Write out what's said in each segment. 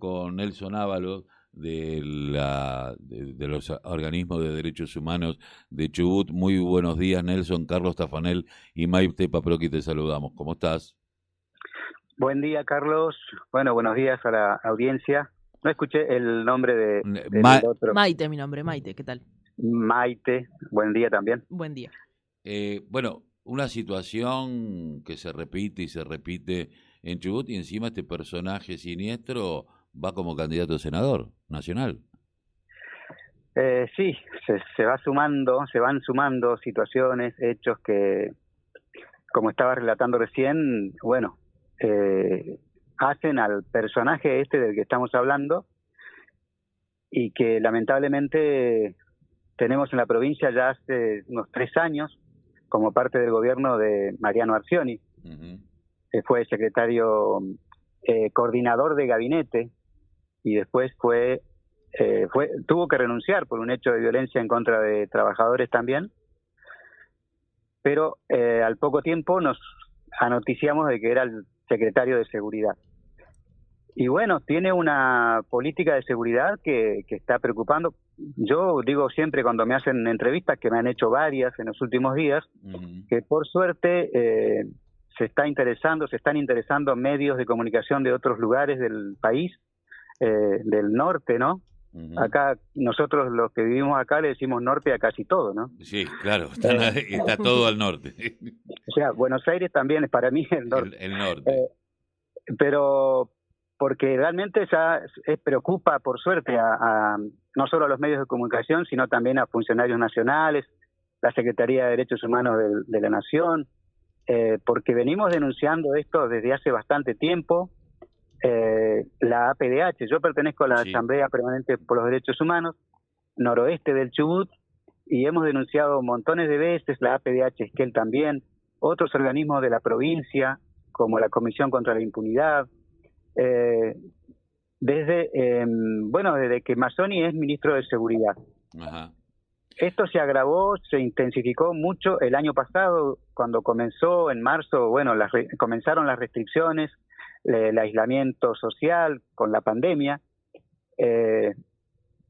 con Nelson Ábalos de, la, de, los organismos de derechos humanos de Chubut. Muy buenos días, Nelson, Carlos Tafanel y Maite Paproqui, te saludamos. ¿Cómo estás? Buen día, Carlos. Bueno, buenos días a la audiencia. No escuché el nombre de, otro. Maite, mi nombre, Maite, ¿qué tal? Maite, buen día también. Buen día. Eh, bueno, una situación que se repite y se repite en Chubut y encima este personaje siniestro va como candidato a senador nacional. Eh, sí, se, va sumando, se van sumando situaciones, hechos que, como estaba relatando recién, bueno, eh, hacen al personaje este del que estamos hablando y que lamentablemente tenemos en la provincia ya hace unos tres años como parte del gobierno de Mariano Arcioni, que fue secretario eh, coordinador de gabinete y después fue, eh, fue tuvo que renunciar por un hecho de violencia en contra de trabajadores también, pero eh, al poco tiempo nos anoticiamos de que era el secretario de seguridad. Y bueno, tiene una política de seguridad que, que está preocupando. Yo digo siempre cuando me hacen entrevistas, que me han hecho varias en los últimos días, que por suerte eh, se está interesando, se están interesando medios de comunicación de otros lugares del país eh, del norte, ¿no? Acá, nosotros los que vivimos acá le decimos norte a casi todo, ¿no? Sí, claro, está, todo al norte. o sea, Buenos Aires también es para mí el norte. El, norte. Eh, pero porque realmente ya preocupa, por suerte, a, no solo a los medios de comunicación, sino también a funcionarios nacionales, la Secretaría de Derechos Humanos de, la Nación, eh, porque venimos denunciando esto desde hace bastante tiempo eh, la APDH. Yo pertenezco a la Asamblea Permanente por los Derechos Humanos, noroeste del Chubut, y hemos denunciado montones de veces, la APDH Esquel también, otros organismos de la provincia, como la Comisión contra la Impunidad, eh, desde, eh, bueno, desde que Mazzoni es ministro de Seguridad. Esto se agravó, se intensificó mucho el año pasado, cuando comenzó en marzo, bueno, las comenzaron las restricciones, el aislamiento social con la pandemia, eh,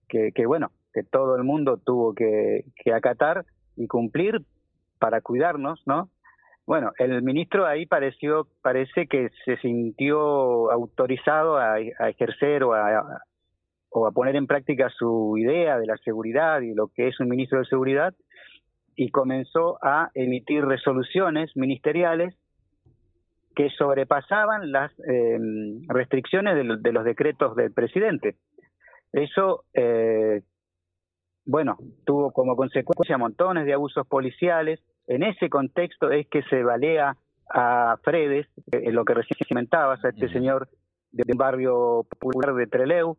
que, bueno, que todo el mundo tuvo que, acatar y cumplir para cuidarnos, ¿no? Bueno, el ministro ahí pareció, parece que se sintió autorizado a, ejercer o a, o a poner en práctica su idea de la seguridad y lo que es un ministro de seguridad y comenzó a emitir resoluciones ministeriales que sobrepasaban las em, restricciones de, los decretos del presidente. Eso, eh, bueno, tuvo como consecuencia montones de abusos policiales. En ese contexto es que se balea a Fredes, en lo que recién comentabas, a este señor de un barrio popular de Treleu,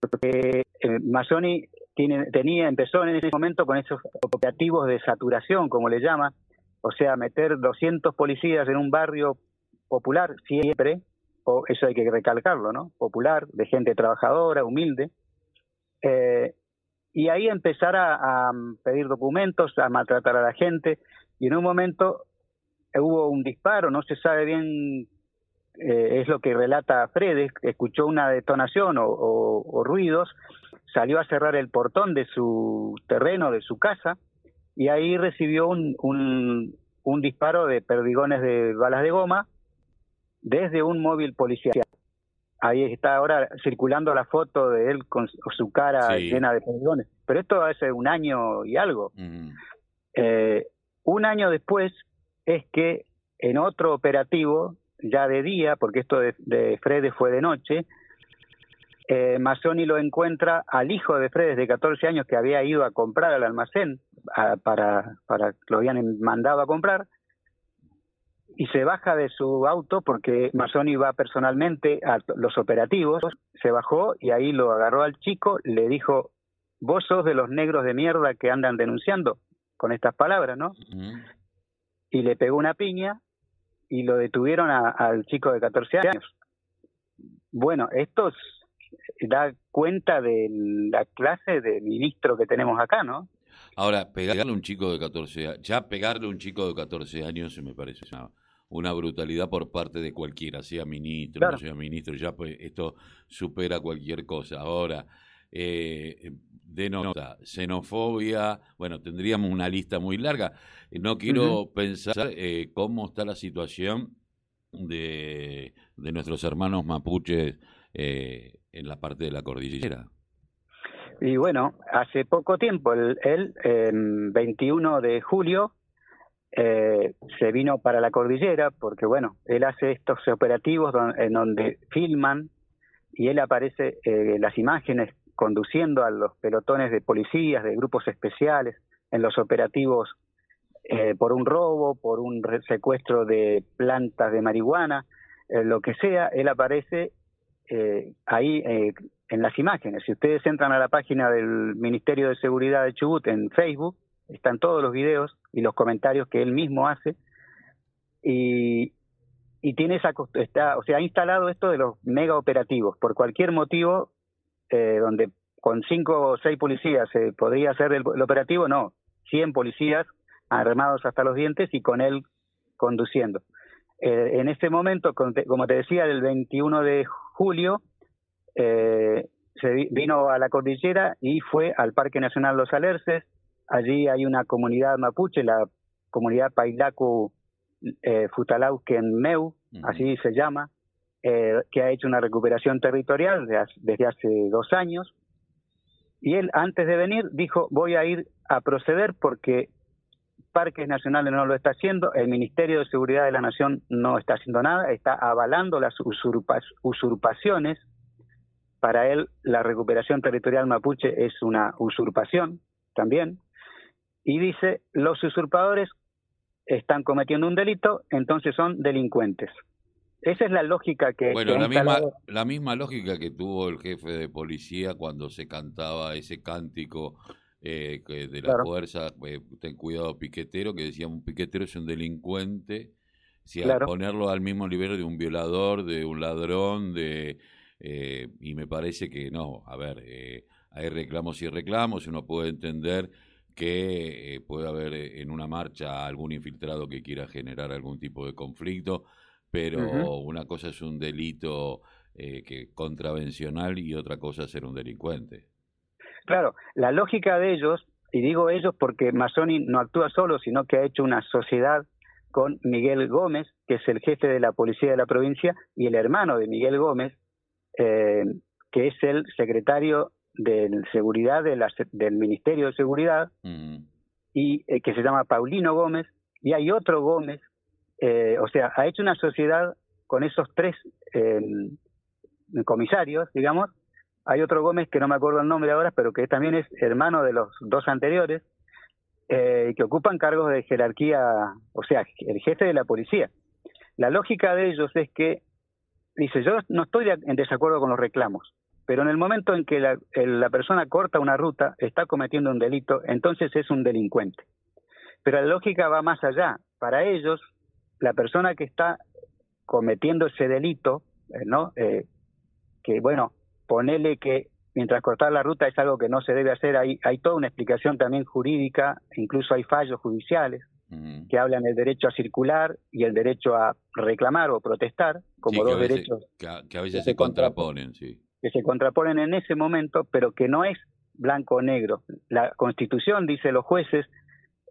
porque eh, Mazzoni tiene, tenía, empezó en ese momento con esos operativos de saturación, como le llama, o sea, meter 200 policías en un barrio popular siempre, o eso hay que recalcarlo, ¿no? Popular, de gente trabajadora, humilde. Eh, y ahí empezar a, pedir documentos, a maltratar a la gente, y en un momento hubo un disparo, no se sabe bien, eh, es lo que relata Fredes, escuchó una detonación o, ruidos, salió a cerrar el portón de su terreno, de su casa, y ahí recibió un, un disparo de perdigones de balas de goma, desde un móvil policial. Ahí está ahora circulando la foto de él con su cara llena de perdigones. Pero esto hace un año y algo. Eh, un año después es que en otro operativo, ya de día, porque esto de, de Fredes fue de noche, eh, Mazzoni lo encuentra al hijo de Fredes de 14 años que había ido a comprar al almacén para, para lo habían mandado a comprar y se baja de su auto porque Mazzoni va personalmente a los operativos, se bajó y ahí lo agarró al chico, le dijo, vos sos de los negros de mierda que andan denunciando, con estas palabras, ¿no? Y le pegó una piña y lo detuvieron al chico de 14 años. Bueno, esto da cuenta de la clase de ministro que tenemos acá, ¿no? Ahora, pegarle a un chico de 14 años, ya pegarle a un chico de 14 años me parece una, una brutalidad por parte de cualquiera, sea ministro, no sea ministro, ya pues esto supera cualquier cosa. Ahora, eh, denota xenofobia, bueno, tendríamos una lista muy larga. No quiero pensar eh, cómo está la situación de, de nuestros hermanos mapuches eh, en la parte de la cordillera. Y bueno, hace poco tiempo, el, el 21 de julio, eh, se vino para la cordillera porque, bueno, él hace estos operativos en donde filman y él aparece eh, las imágenes conduciendo a los pelotones de policías, de grupos especiales, en los operativos eh, por un robo, por un secuestro de plantas de marihuana, lo que sea, él aparece ahí en las imágenes. Si ustedes entran a la página del Ministerio de Seguridad de Chubut en Facebook, están todos los videos y los comentarios que él mismo hace. Y, y tiene esa, está, o sea, ha instalado esto de los mega operativos. Por cualquier motivo, eh, donde con cinco o seis policías se podría hacer el, operativo, no, 100 policías armados hasta los dientes y con él conduciendo. Eh, en este momento, como te decía, el 21 de julio, eh, se vino a la cordillera y fue al Parque Nacional Los Alerces. Allí hay una comunidad mapuche, la comunidad Pailacu eh, Meu, así se llama, eh, que ha hecho una recuperación territorial desde hace dos años. Y él, antes de venir, dijo, voy a ir a proceder porque Parques Nacionales no lo está haciendo, el Ministerio de Seguridad de la Nación no está haciendo nada, está avalando las usurpaciones para él, la recuperación territorial mapuche es una usurpación también. Y dice, los usurpadores están cometiendo un delito, entonces son delincuentes. Esa es la lógica que... Bueno, la, misma, la misma lógica que tuvo el jefe de policía cuando se cantaba ese cántico eh, de la fuerza, eh, ten cuidado piquetero, que decía un piquetero es un delincuente, si a ponerlo al mismo nivel de un violador, de un ladrón, de eh, y me parece que no, a ver, eh, hay reclamos y reclamos, uno puede entender que eh, puede haber en una marcha algún infiltrado que quiera generar algún tipo de conflicto, pero una cosa es un delito que contravencional y otra cosa es ser un delincuente. Claro, la lógica de ellos, y digo ellos porque Mazzoni no actúa solo, sino que ha hecho una sociedad con Miguel Gómez, que es el jefe de la policía de la provincia, y el hermano de Miguel Gómez, eh, que es el secretario de Seguridad de del Ministerio de Seguridad, mm. y eh, que se llama Paulino Gómez, y hay otro Gómez, eh, o sea, ha hecho una sociedad con esos tres comisarios, digamos, hay otro Gómez que no me acuerdo el nombre ahora, pero que también es hermano de los dos anteriores, que ocupan cargos de jerarquía, o sea, el jefe de la policía. La lógica de ellos es que dice, yo no estoy en desacuerdo con los reclamos, pero en el momento en que la, persona corta una ruta, está cometiendo un delito, entonces es un delincuente. Pero la lógica va más allá. Para ellos, la persona que está cometiendo ese delito, eh, ¿no? Eh, que bueno, ponele que mientras cortar la ruta es algo que no se debe hacer, hay, hay toda una explicación también jurídica, incluso hay fallos judiciales que hablan del derecho a circular y el derecho a reclamar o protestar, como dos derechos que a, veces se, contraponen, sí. Que se contraponen en ese momento, pero que no es blanco o negro. La Constitución, dice los jueces,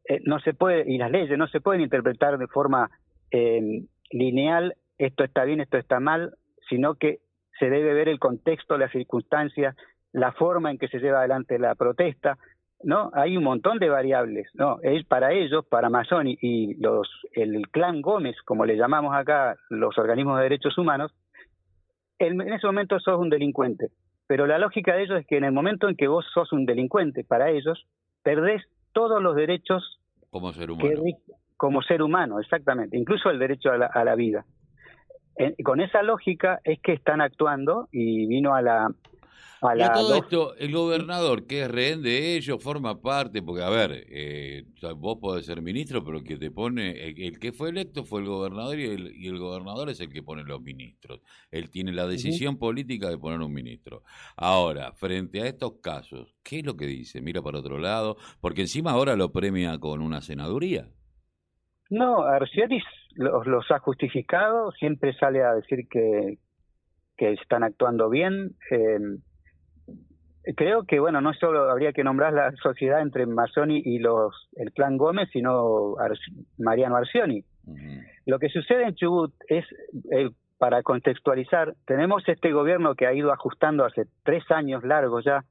eh, no se puede, y las leyes no se pueden interpretar de forma eh, lineal, esto está bien, esto está mal, sino que se debe ver el contexto, las circunstancias, la forma en que se lleva adelante la protesta, ¿no? Hay un montón de variables, ¿no? Es para ellos, para Masón y, los, el clan Gómez, como le llamamos acá los organismos de derechos humanos, en, ese momento sos un delincuente. Pero la lógica de ellos es que en el momento en que vos sos un delincuente, para ellos, perdés todos los derechos como ser humano. como ser humano, exactamente, incluso el derecho a la, a la vida. con esa lógica es que están actuando y vino a la, y a todo esto, el gobernador, que es rehén de ellos, forma parte, porque a ver, eh, vos podés ser ministro, pero el que te pone, el, que fue electo fue el gobernador y el, gobernador es el que pone los ministros. Él tiene la decisión política de poner un ministro. Ahora, frente a estos casos, ¿qué es lo que dice? Mira para otro lado, porque encima ahora lo premia con una senaduría. No, Arciatis los, ha justificado, siempre sale a decir que, que están actuando bien. Eh, creo que, bueno, no solo habría que nombrar la sociedad entre Mazzoni y los el clan Gómez, sino Mariano Arcioni. Lo que sucede en Chubut es, eh, para contextualizar, tenemos este gobierno que ha ido ajustando hace tres años largos ya,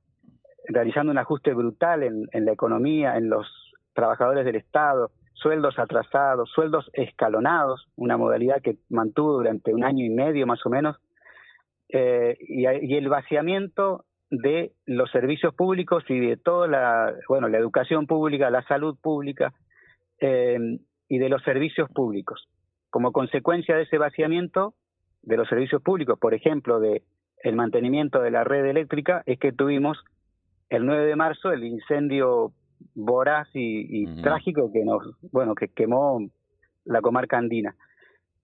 realizando un ajuste brutal en, en la economía, en los trabajadores del Estado, sueldos atrasados, sueldos escalonados, una modalidad que mantuvo durante un año y medio más o menos, eh, y, y, el vaciamiento de los servicios públicos y de toda la, bueno, la educación pública, la salud pública eh, y de los servicios públicos. Como consecuencia de ese vaciamiento de los servicios públicos, por ejemplo, de el mantenimiento de la red eléctrica, es que tuvimos el 9 de marzo el incendio voraz y, trágico que nos, bueno, que quemó la comarca andina.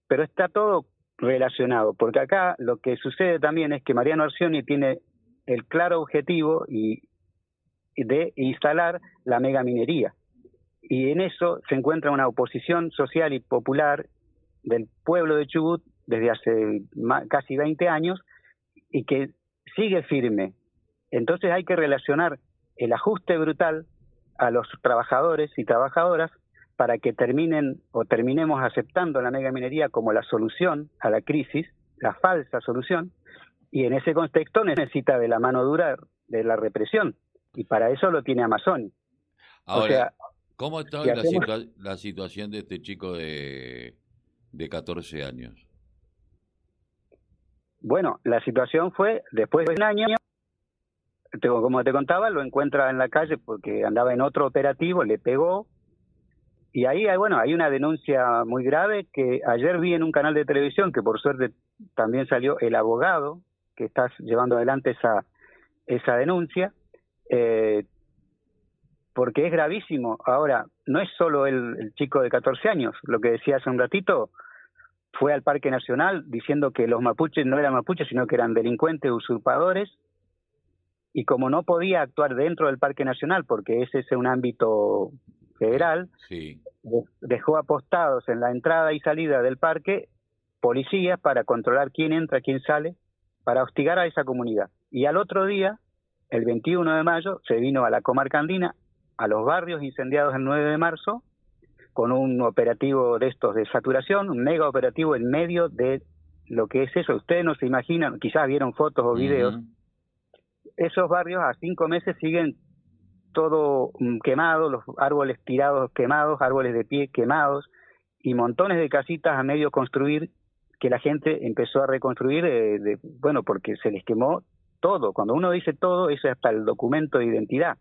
Pero está todo relacionado, porque acá lo que sucede también es que Mariano Arcioni tiene el claro objetivo y, de instalar la megaminería. Y en eso se encuentra una oposición social y popular del pueblo de Chubut desde hace casi 20 años y que sigue firme. Entonces hay que relacionar el ajuste brutal a los trabajadores y trabajadoras para que terminen o terminemos aceptando la megaminería como la solución a la crisis, la falsa solución, y en ese contexto necesita de la mano dura de la represión y para eso lo tiene Amazon. Ahora, ¿cómo está la, situación de este chico de, de 14 años? Bueno, la situación fue, después de un año, como te contaba, lo encuentra en la calle porque andaba en otro operativo, le pegó, y ahí, bueno, hay una denuncia muy grave que ayer vi en un canal de televisión, que por suerte también salió el abogado que estás llevando adelante esa, esa denuncia, eh, porque es gravísimo. Ahora, no es solo el, chico de 14 años, lo que decía hace un ratito, fue al Parque Nacional diciendo que los mapuches no eran mapuches, sino que eran delincuentes, usurpadores, y como no podía actuar dentro del Parque Nacional, porque ese es un ámbito federal, dejó apostados en la entrada y salida del parque policías para controlar quién entra, quién sale, para hostigar a esa comunidad. Y al otro día, el 21 de mayo, se vino a la comarca andina, a los barrios incendiados el 9 de marzo, con un operativo de estos de saturación, un mega operativo en medio de lo que es eso. Ustedes no se imaginan, quizás vieron fotos o videos. Esos barrios a cinco meses siguen todo mm, quemado, los árboles tirados quemados, árboles de pie quemados y montones de casitas a medio construir que la gente empezó a reconstruir, eh, de, bueno, porque se les quemó todo. Cuando uno dice todo, eso es hasta el documento de identidad.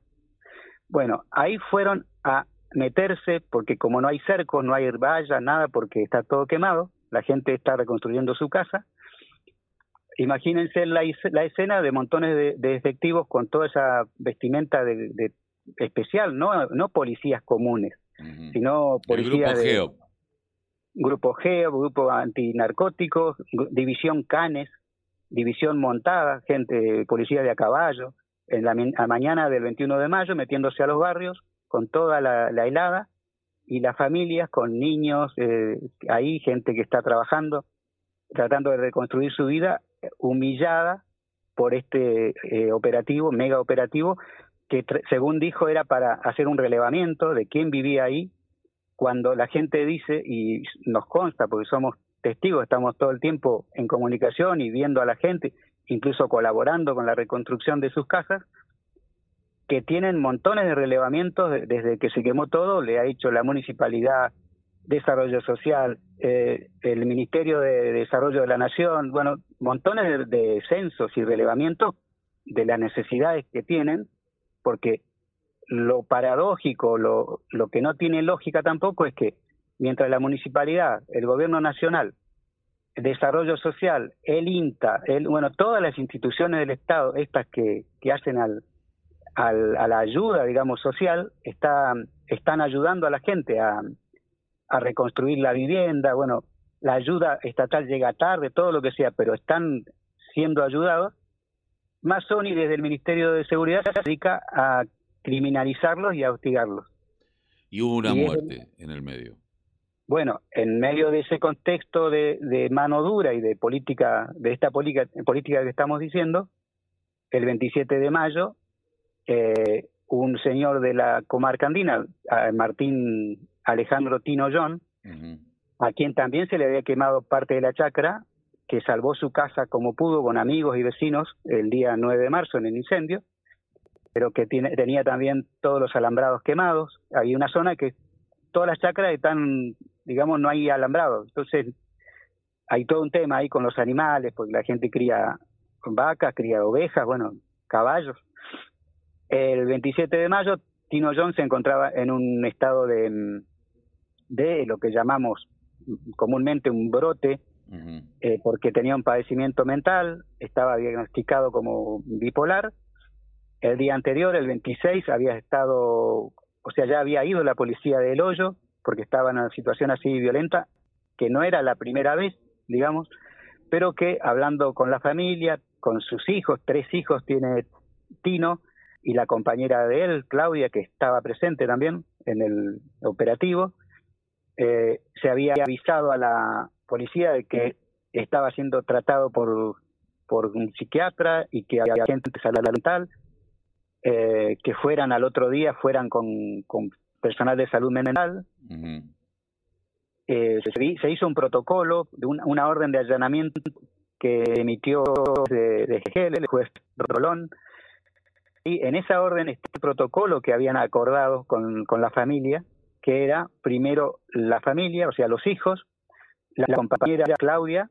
Bueno, ahí fueron a meterse, porque como no hay cercos, no hay valla, nada, porque está todo quemado, la gente está reconstruyendo su casa. Imagínense la, la escena de montones de, efectivos con toda esa vestimenta de, especial, no, no policías comunes, sino policías de, Grupo GEO, Grupo Antinarcóticos, División Canes, División Montada, gente, policía de a caballo, en la mañana del 21 de mayo metiéndose a los barrios con toda la, helada y las familias con niños, eh, ahí gente que está trabajando, tratando de reconstruir su vida, humillada por este eh, operativo, mega operativo, que según dijo era para hacer un relevamiento de quién vivía ahí cuando la gente dice, y nos consta, porque somos testigos, estamos todo el tiempo en comunicación y viendo a la gente, incluso colaborando con la reconstrucción de sus casas, que tienen montones de relevamientos desde que se quemó todo, le ha hecho la municipalidad, desarrollo social, eh, el Ministerio de Desarrollo de la Nación, bueno, montones de, de censos y relevamientos de las necesidades que tienen, porque lo paradójico, lo, lo que no tiene lógica tampoco es que mientras la municipalidad, el gobierno nacional, el desarrollo social, el INTA, el, bueno, todas las instituciones del Estado, estas que, que hacen al, al, a la ayuda, digamos, social, está, están ayudando a la gente a, a reconstruir la vivienda, bueno, la ayuda estatal llega tarde, todo lo que sea, pero están siendo ayudados. Más Sony desde el Ministerio de Seguridad se dedica a criminalizarlos y a hostigarlos. Y hubo una muerte en el medio. Bueno, en medio de ese contexto de, mano dura y de política, de esta política, política que estamos diciendo, el 27 de mayo, eh, un señor de la comarca andina, Martín Alejandro Tino John, a quien también se le había quemado parte de la chacra, que salvó su casa como pudo con amigos y vecinos el día 9 de marzo en el incendio, pero que tiene, tenía también todos los alambrados quemados. Hay una zona que todas las chacras están, digamos, no hay alambrados. Entonces, hay todo un tema ahí con los animales, porque la gente cría vacas, cría ovejas, bueno, caballos. El 27 de mayo, Tino John se encontraba en un estado de, de lo que llamamos comúnmente un brote, eh, porque tenía un padecimiento mental, estaba diagnosticado como bipolar. El día anterior, el 26, había estado o sea, ya había ido la policía del hoyo porque estaba en una situación así violenta, que no era la primera vez, digamos, pero que hablando con la familia, con sus hijos, tres hijos tiene Tino y la compañera de él, Claudia, que estaba presente también en el operativo, eh, se había avisado a la policía de que estaba siendo tratado por, por un psiquiatra y que había gente salud mental eh, que fueran al otro día, fueran con, con personal de salud mental. eh, se, se, hizo un protocolo, de una orden de allanamiento que emitió de, de el juez Rolón. Y en esa orden está el protocolo que habían acordado con, con la familia, que era primero la familia, o sea, los hijos, la compañera Claudia,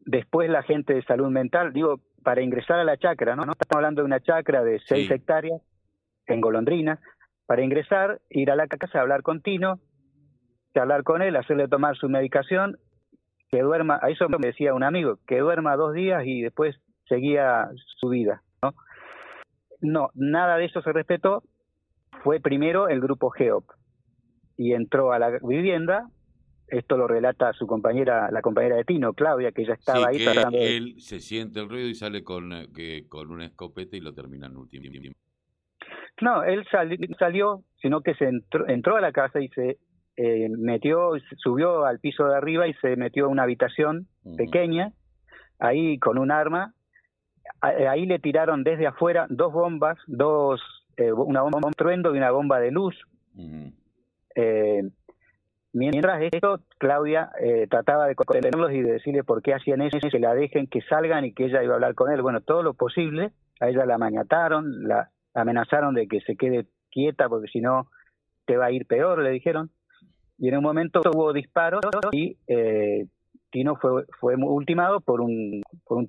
después la gente de salud mental, digo, para ingresar a la chacra, ¿no? Estamos hablando de una chacra de seis hectáreas en Golondrina. Para ingresar, ir a la casa, hablar con Tino, hablar con él, hacerle tomar su medicación, que duerma, a eso me decía un amigo, que duerma dos días y después seguía su vida, ¿no? No, nada de eso se respetó. Fue primero el grupo GEOP y entró a la vivienda, esto lo relata su compañera, la compañera de Tino, Claudia, que ya estaba ahí tratando él se siente el ruido y sale con, eh, que, con una escopeta y lo termina en último. No, él salió, sino que se entró, entró a la casa y se eh, metió, subió al piso de arriba y se metió a una habitación pequeña, ahí con un arma. Ahí le tiraron desde afuera dos bombas, dos, eh, una bomba de truendo y una bomba de luz. eh, Mientras esto, Claudia eh, trataba de contenerlos y de decirle por qué hacían eso, que la dejen, que salgan y que ella iba a hablar con él. Bueno, todo lo posible. A ella la mañataron, la amenazaron de que se quede quieta porque si no te va a ir peor, le dijeron. Y en un momento hubo disparos y eh, Tino fue, fue ultimado por un, por un